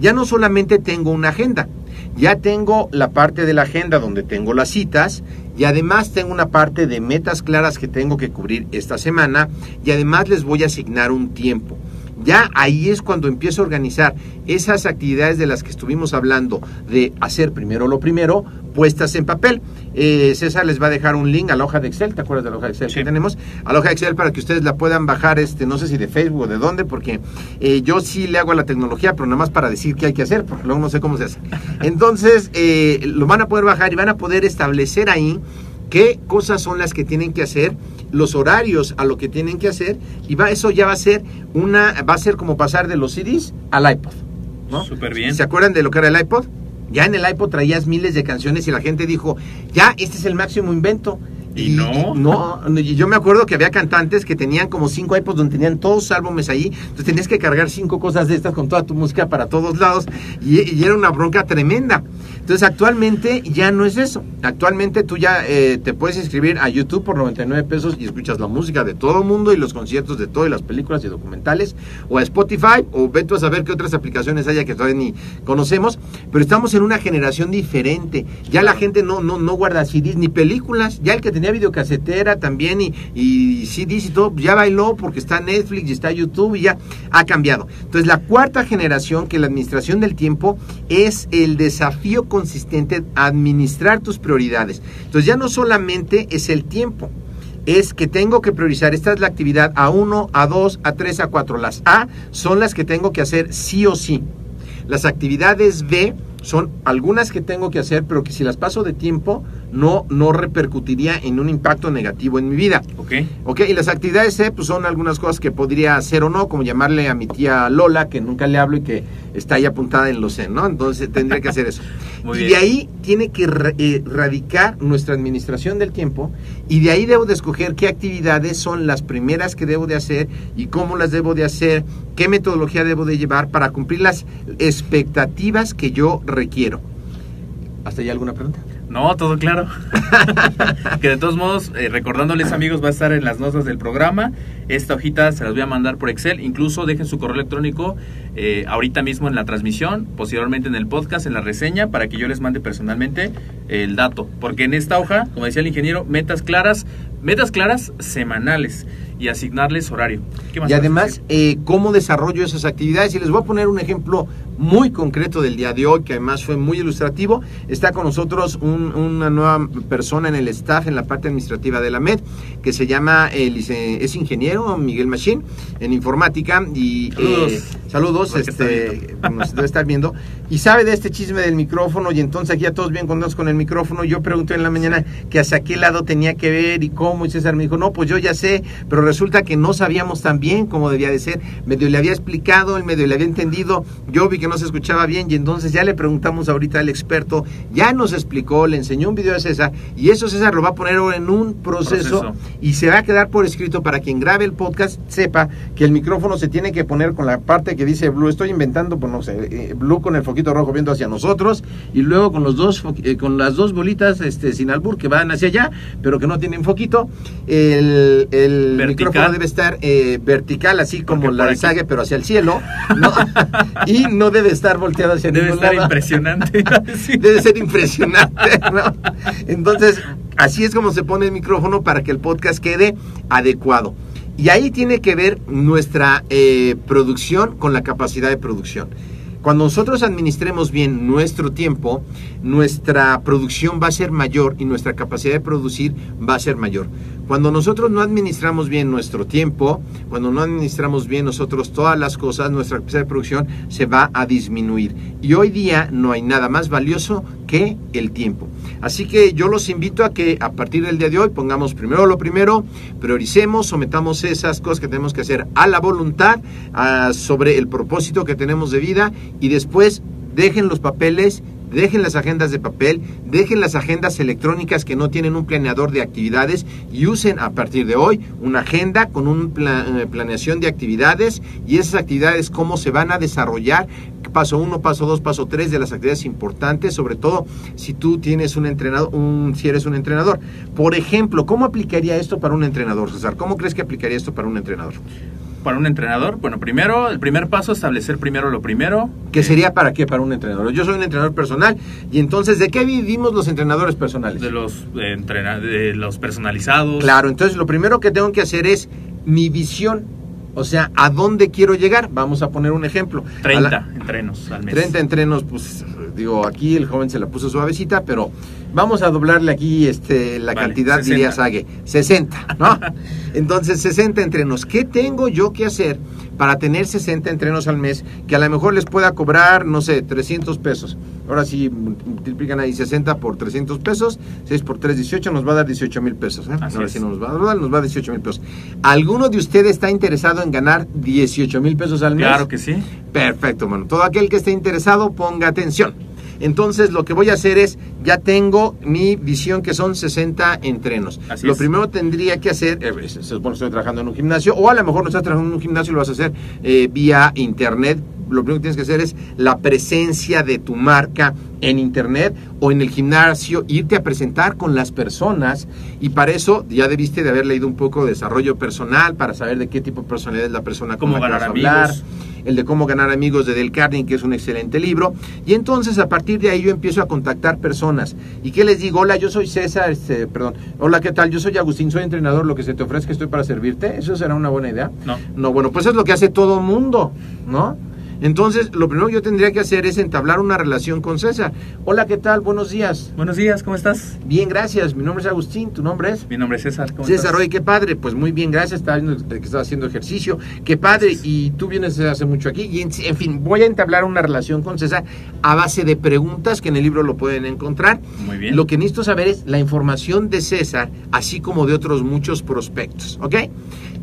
Ya no solamente tengo una agenda, ya tengo la parte de la agenda donde tengo las citas y además tengo una parte de metas claras que tengo que cubrir esta semana y además les voy a asignar un tiempo. Ya ahí es cuando empiezo a organizar esas actividades de las que estuvimos hablando, de hacer primero lo primero, puestas en papel. Eh, César les va a dejar un link a la hoja de Excel, ¿te acuerdas de la hoja de Excel Sí. que tenemos? A la hoja de Excel para que ustedes la puedan bajar, este, no sé si de Facebook o de dónde, porque eh, yo sí le hago a la tecnología, pero nada más para decir qué hay que hacer, porque luego no sé cómo se hace. Entonces, eh, lo van a poder bajar y van a poder establecer ahí qué cosas son las que tienen que hacer, los horarios a lo que tienen que hacer, y va, eso ya va a ser una, va a ser como pasar de los CDs al iPod. ¿no? Súper bien. ¿Se acuerdan de lo que era el iPod? Ya en el iPod traías miles de canciones y la gente dijo, ya, este es el máximo invento. ¿Y no? No, y yo me acuerdo que había cantantes que tenían como cinco iPods donde tenían todos álbumes ahí, entonces tenías que cargar cinco cosas de estas con toda tu música para todos lados y, y era una bronca tremenda. Entonces actualmente ya no es eso. Actualmente tú ya eh, te puedes inscribir a YouTube por 99 pesos y escuchas la música de todo el mundo y los conciertos de todo y las películas y documentales o a Spotify o ve tú a saber qué otras aplicaciones haya que todavía ni conocemos, pero estamos en una generación diferente. Ya la gente no no no guarda CDs ni películas, ya el que tenía videocasetera también y, y CDs y todo, pues ya bailó porque está Netflix y está YouTube y ya ha cambiado. Entonces la cuarta generación que la administración del tiempo es el desafío consistente administrar tus prioridades. Entonces ya no solamente es el tiempo, es que tengo que priorizar, esta es la actividad A1, A2, A3, A4. Las A son las que tengo que hacer sí o sí. Las actividades B son algunas que tengo que hacer, pero que si las paso de tiempo no, no repercutiría en un impacto negativo en mi vida. Ok. Ok, y las actividades C pues son algunas cosas que podría hacer o no, como llamarle a mi tía Lola, que nunca le hablo y que está ahí apuntada en los C, ¿no? Entonces tendría que hacer eso. *laughs* Muy y bien. de ahí tiene que ra- eh, radicar nuestra administración del tiempo y de ahí debo de escoger qué actividades son las primeras que debo de hacer y cómo las debo de hacer, qué metodología debo de llevar para cumplir las expectativas que yo requiero. ¿Hasta ahí alguna pregunta? No, todo claro. *laughs* que de todos modos, eh, recordándoles amigos, va a estar en las notas del programa. Esta hojita se las voy a mandar por Excel. Incluso dejen su correo electrónico eh, ahorita mismo en la transmisión, posteriormente en el podcast, en la reseña, para que yo les mande personalmente el dato. Porque en esta hoja, como decía el ingeniero, metas claras, metas claras semanales y asignarles horario. ¿Qué más Y además, eh, cómo desarrollo esas actividades. Y les voy a poner un ejemplo muy concreto del día de hoy, que además fue muy ilustrativo. Está con nosotros un- una nueva persona en el staff, en la parte administrativa de la MED, que se llama, eh, es ingeniero, Miguel Machín, en informática. Y, Saludos. eh, saludos, este, nos debe estar viendo. Y sabe de este chisme del micrófono, y entonces aquí ya todos bien contentos con el micrófono. Yo pregunté en la mañana que hacia qué lado tenía que ver y cómo, y César me dijo, no, pues yo ya sé, pero resulta que no sabíamos tan bien cómo debía de ser. Medio le había explicado, él medio le había entendido, yo vi que no se escuchaba bien, y entonces ya le preguntamos ahorita al experto, ya nos explicó, le enseñó un video a César, y eso César lo va a poner ahora en un proceso, Proceso. y se va a quedar por escrito para quien grabe el podcast sepa que el micrófono se tiene que poner con la parte que dice blue. Estoy inventando, pues no sé, eh, blue con el foquito rojo viendo hacia nosotros y luego con los dos eh, con las dos bolitas este sin albur que van hacia allá, pero que no tienen foquito. El, el micrófono debe estar eh, vertical, así como Porque la Sage, pero hacia el cielo, ¿no? *laughs* y no debe estar volteado hacia Debe ningún estar lado. impresionante. *laughs* Sí. Debe ser impresionante, ¿no? Entonces, así es como se pone el micrófono para que el podcast quede adecuado. Y ahí tiene que ver nuestra eh, producción con la capacidad de producción. Cuando nosotros administremos bien nuestro tiempo, nuestra producción va a ser mayor y nuestra capacidad de producir va a ser mayor. Cuando nosotros no administramos bien nuestro tiempo, cuando no administramos bien nosotros todas las cosas, nuestra capacidad de producción se va a disminuir. Y hoy día no hay nada más valioso que el tiempo. Así que yo los invito a que a partir del día de hoy pongamos primero lo primero, prioricemos, sometamos esas cosas que tenemos que hacer a la voluntad, sobre el propósito que tenemos de vida y después dejen los papeles, dejen las agendas de papel, dejen las agendas electrónicas que no tienen un planeador de actividades y usen a partir de hoy una agenda con una planeación de actividades y esas actividades cómo se van a desarrollar paso uno, paso dos, paso tres de las actividades importantes, sobre todo si tú tienes un entrenador, un, si eres un entrenador. Por ejemplo, ¿cómo aplicaría esto para un entrenador, César? ¿Cómo crees que aplicaría esto para un entrenador? Para un entrenador, bueno, primero, el primer paso, establecer primero lo primero. ¿Qué sería para qué para un entrenador? Yo soy un entrenador personal y entonces ¿de qué vivimos los entrenadores personales? De los, eh, de los personalizados. Claro, entonces lo primero que tengo que hacer es mi visión. O sea, ¿a dónde quiero llegar? Vamos a poner un ejemplo. A 30 la- entrenos al mes. 30 entrenos, pues digo, aquí el joven se la puso suavecita, pero vamos a doblarle aquí este, la Vale, cantidad, 60. diría Sage, 60, ¿no? *laughs* Entonces, 60 entrenos. ¿Qué tengo yo que hacer para tener 60 entrenos al mes que a lo mejor les pueda cobrar, no sé, 300 pesos? Ahora sí, multiplican ahí 60 por 300 pesos, 6 por 3, 18, nos va a dar 18 mil pesos. ¿eh? Ahora es. sí nos va a dar, nos va a dar 18 mil pesos. ¿Alguno de ustedes está interesado en ganar 18 mil pesos al mes? Claro que sí. Perfecto, bueno. Todo aquel que esté interesado, ponga atención. Entonces, lo que voy a hacer es, ya tengo mi visión que son 60 entrenos. Así lo es. primero tendría que hacer, eh, se supone que estoy trabajando en un gimnasio, o a lo mejor no estás trabajando en un gimnasio y lo vas a hacer eh, vía internet. Lo primero que tienes que hacer es la presencia de tu marca en internet o en el gimnasio, irte a presentar con las personas y para eso ya debiste de haber leído un poco de desarrollo personal para saber de qué tipo de personalidad es la persona Cómo que ganar a hablar amigos. el de cómo ganar amigos de Del Carnegie, que es un excelente libro. Y entonces a partir de ahí yo empiezo a contactar personas. ¿Y qué les digo? Hola, yo soy César, este, perdón. Hola, ¿qué tal? Yo soy Agustín, soy entrenador, lo que se te ofrezca estoy para servirte. ¿Eso será una buena idea? No. No, bueno, pues es lo que hace todo mundo, ¿no? Entonces, lo primero que yo tendría que hacer es entablar una relación con César. Hola, ¿qué tal? Buenos días. Buenos días, ¿cómo estás? Bien, gracias. Mi nombre es Agustín, ¿tu nombre es? Mi nombre es César. ¿cómo César, estás? oye, qué padre, pues muy bien, gracias, estaba viendo que estaba haciendo ejercicio, qué padre, Gracias. y tú vienes desde hace mucho aquí, y en, en fin, voy a entablar una relación con César a base de preguntas que en el libro lo pueden encontrar. Muy bien. Lo que necesito saber es la información de César, así como de otros muchos prospectos, ¿ok?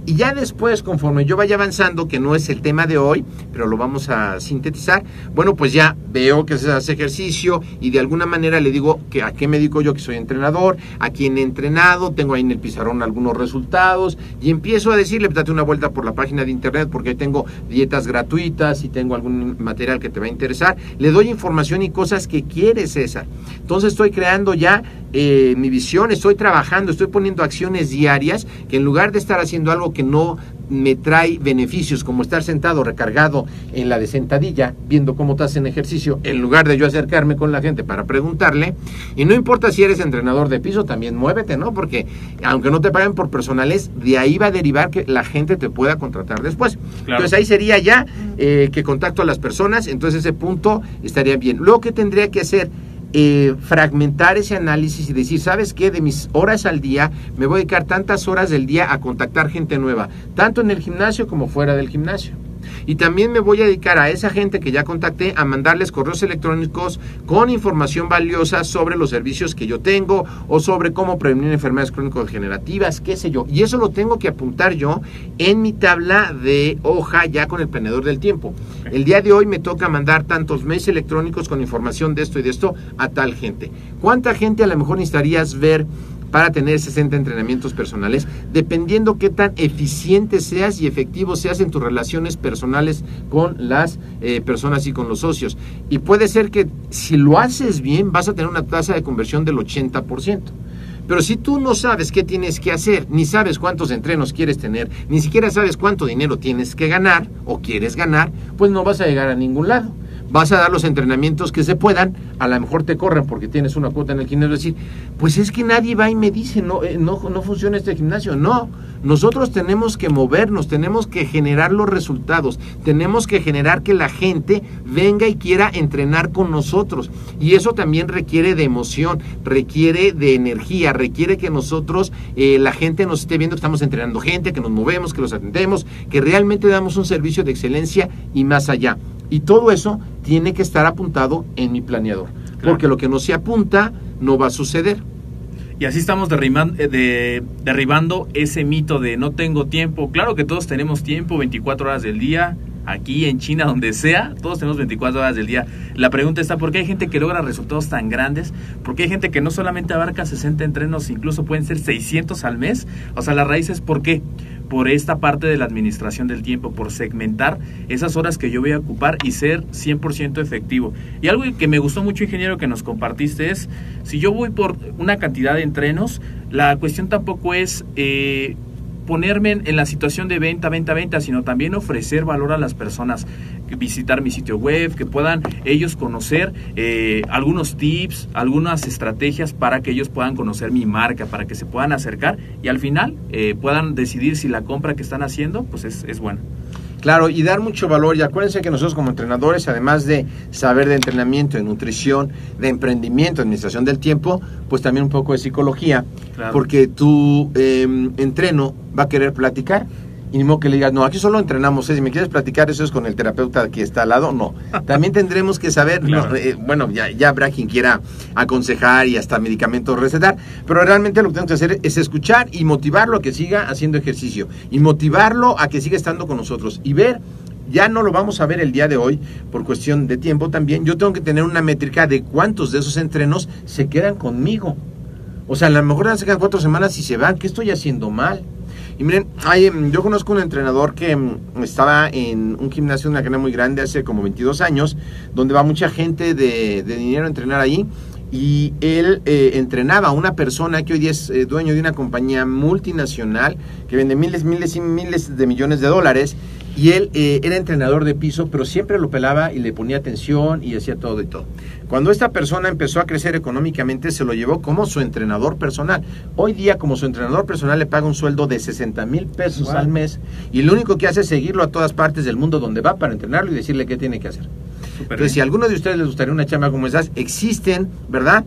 Y ya después, conforme yo vaya avanzando, que no es el tema de hoy, pero lo vamos a sintetizar, bueno, pues ya veo que se hace ejercicio y de alguna manera le digo que a qué me dedico yo, que soy entrenador, a quién he entrenado, tengo ahí en el pizarrón algunos resultados y empiezo a decirle, pues, date una vuelta por la página de internet porque tengo dietas gratuitas y tengo algún material que te va a interesar. Le doy información y cosas que quiere César. Entonces estoy creando ya eh, mi visión, estoy trabajando, estoy poniendo acciones diarias que en lugar de estar haciendo algo que no me trae beneficios, como estar sentado recargado en la de sentadilla, viendo cómo te hacen ejercicio, en lugar de yo acercarme con la gente para preguntarle, y no importa si eres entrenador de piso, también muévete, ¿no? Porque aunque no te paguen por personales, de ahí va a derivar que la gente te pueda contratar después. Claro. Entonces ahí sería ya eh, que contacto a las personas, entonces ese punto estaría bien. Luego, ¿qué tendría que hacer? Eh, fragmentar ese análisis y decir, ¿sabes qué? De mis horas al día, me voy a dedicar tantas horas del día a contactar gente nueva, tanto en el gimnasio como fuera del gimnasio. Y también me voy a dedicar a esa gente que ya contacté a mandarles correos electrónicos con información valiosa sobre los servicios que yo tengo o sobre cómo prevenir enfermedades crónico-degenerativas, qué sé yo. Y eso lo tengo que apuntar yo en mi tabla de hoja ya con el planeador del tiempo. El día de hoy me toca mandar tantos mails electrónicos con información de esto y de esto a tal gente. ¿Cuánta gente a lo mejor necesitarías ver para tener 60 entrenamientos personales, dependiendo qué tan eficiente seas y efectivo seas en tus relaciones personales con las eh, personas y con los socios. Y puede ser que si lo haces bien, vas a tener una tasa de conversión del 80%. Pero si tú no sabes qué tienes que hacer, ni sabes cuántos entrenos quieres tener, ni siquiera sabes cuánto dinero tienes que ganar o quieres ganar, pues no vas a llegar a ningún lado vas a dar los entrenamientos que se puedan, a lo mejor te corren porque tienes una cuota en el gimnasio, decir, pues es que nadie va y me dice, no, eh, no, no funciona este gimnasio. No, nosotros tenemos que movernos, tenemos que generar los resultados, tenemos que generar que la gente venga y quiera entrenar con nosotros. Y eso también requiere de emoción, requiere de energía, requiere que nosotros, eh, la gente nos esté viendo que estamos entrenando gente, que nos movemos, que los atendemos, que realmente damos un servicio de excelencia y más allá. Y todo eso tiene que estar apuntado en mi planeador. porque lo que no se apunta no va a suceder. Y así estamos derriban- eh, de- derribando ese mito de no tengo tiempo. Claro que todos tenemos tiempo, 24 horas del día, aquí en China, donde sea, todos tenemos 24 horas del día. La pregunta está, ¿por qué hay gente que logra resultados tan grandes? ¿Por qué hay gente que no solamente abarca 60 entrenos, incluso pueden ser 600 al mes? O sea, la raíz es ¿por qué? Por esta parte de la administración del tiempo, por segmentar esas horas que yo voy a ocupar y ser 100% efectivo. Y algo que me gustó mucho, ingeniero, que nos compartiste es, si yo voy por una cantidad de entrenos, la cuestión tampoco es... eh, ponerme en, la situación de venta, venta, venta, sino también ofrecer valor a las personas, visitar mi sitio web, que puedan ellos conocer eh, algunos tips, algunas estrategias para que ellos puedan conocer mi marca, para que se puedan acercar y al final eh, puedan decidir si la compra que están haciendo pues es, es buena. Claro, y dar mucho valor. Y acuérdense que nosotros como entrenadores, además de saber de entrenamiento, de nutrición, de emprendimiento, administración del tiempo, pues también un poco de psicología. Claro. Porque tu eh, entreno va a querer platicar. Y ni modo que le digas, no, aquí solo entrenamos. ¿eh? Si me quieres platicar, eso es con el terapeuta que está al lado. No. *laughs* También tendremos que saber, Claro. no, eh, bueno, ya, ya habrá quien quiera aconsejar y hasta medicamentos recetar. Pero realmente lo que tenemos que hacer es escuchar y motivarlo a que siga haciendo ejercicio. Y motivarlo a que siga estando con nosotros. Y ver ya no lo vamos a ver el día de hoy por cuestión de tiempo también. Yo tengo que tener una métrica de cuántos de esos entrenos se quedan conmigo. O sea, a lo mejor se quedan cuatro semanas y se van. ¿Qué estoy haciendo mal? Y miren, hay, em, yo conozco un entrenador que em, estaba en un gimnasio de una cadena muy grande hace como 22 años, donde va mucha gente de, dinero a entrenar ahí. Y él eh, entrenaba a una persona que hoy día es eh, dueño de una compañía multinacional que vende miles, miles y miles de millones de dólares. Y él eh, era entrenador de piso, pero siempre lo pelaba y le ponía atención y hacía todo y todo. Cuando esta persona empezó a crecer económicamente, se lo llevó como su entrenador personal. Hoy día, como su entrenador personal, le paga un sueldo de 60 mil pesos Wow. al mes y lo único que hace es seguirlo a todas partes del mundo donde va para entrenarlo y decirle qué tiene que hacer. Entonces, si a alguno de ustedes les gustaría una chamba como esas, existen, ¿verdad?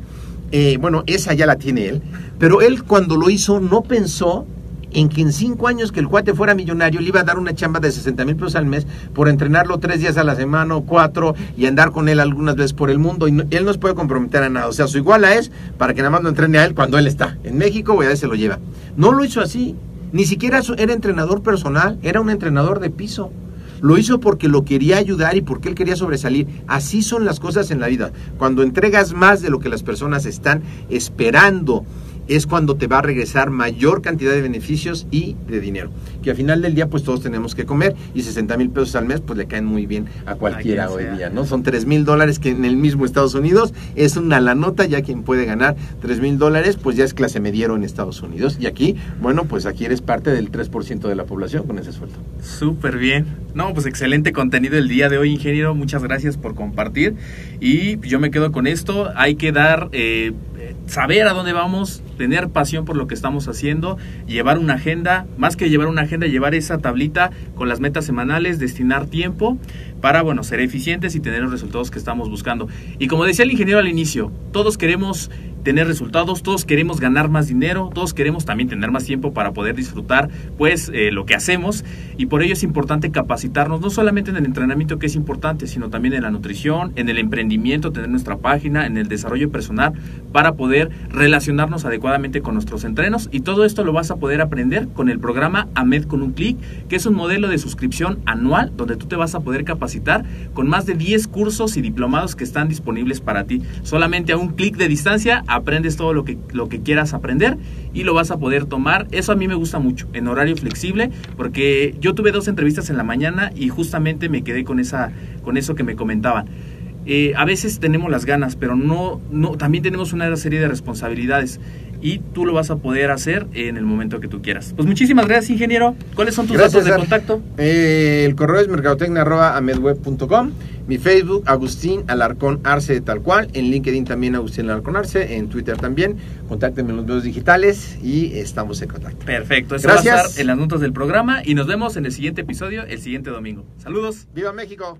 Eh, bueno, esa ya la tiene él, pero él cuando lo hizo no pensó en que en cinco años que el cuate fuera millonario le iba a dar una chamba de 60 mil pesos al mes por entrenarlo tres días a la semana o cuatro y andar con él algunas veces por el mundo y él no se puede comprometer a nada. O sea, su iguala es para que nada más no entrene a él cuando él está en México o a veces se lo lleva. No lo hizo así. Ni siquiera era entrenador personal, era un entrenador de piso. Lo hizo porque lo quería ayudar y porque él quería sobresalir. Así son las cosas en la vida. Cuando entregas más de lo que las personas están esperando, es cuando te va a regresar mayor cantidad de beneficios y de dinero. Que al final del día, pues todos tenemos que comer y 60 mil pesos al mes, pues le caen muy bien a cualquiera hoy día, ¿no? Son 3 mil dólares que en el mismo Estados Unidos es una la nota, ya quien puede ganar 3 mil dólares, pues ya es clase mediero en Estados Unidos. Y aquí, bueno, pues aquí eres parte del 3% de la población con ese sueldo. Súper bien. No, pues excelente contenido el día de hoy, ingeniero. Muchas gracias por compartir. Y yo me quedo con esto. Hay que dar, eh, eh, saber a dónde vamos, tener pasión por lo que estamos haciendo, llevar una agenda, más que llevar una agenda, llevar esa tablita con las metas semanales, destinar tiempo para, bueno, ser eficientes y tener los resultados que estamos buscando. Y como decía el ingeniero al inicio, todos queremos tener resultados, todos queremos ganar más dinero, todos queremos también tener más tiempo para poder disfrutar pues eh, lo que hacemos y por ello es importante capacitarnos no solamente en el entrenamiento que es importante, sino también en la nutrición, en el emprendimiento, tener nuestra página, en el desarrollo personal para poder relacionarnos adecuadamente con nuestros entrenos y todo esto lo vas a poder aprender con el programa AMED con un clic, que es un modelo de suscripción anual donde tú te vas a poder capacitar con más de 10 cursos y diplomados que están disponibles para ti. Solamente a un clic de distancia aprendes todo lo que, lo que quieras aprender y lo vas a poder tomar. Eso a mí me gusta mucho, en horario flexible, porque yo tuve dos entrevistas en la mañana y justamente me quedé con, esa, con eso que me comentaban. Eh, a veces tenemos las ganas, pero no, no, también tenemos una serie de responsabilidades y tú lo vas a poder hacer en el momento que tú quieras. Pues muchísimas gracias, ingeniero. ¿Cuáles son tus Gracias, datos de contacto? Eh, el correo es mercadotecnia.amedweb.com. Mi Facebook, Agustín Alarcón Arce, tal cual. En LinkedIn también, Agustín Alarcón Arce. En Twitter también. Contáctenme en los medios digitales y estamos en contacto. Perfecto, eso va a Gracias. estar en las notas del programa y nos vemos en el siguiente episodio el siguiente domingo. Saludos. ¡Viva México!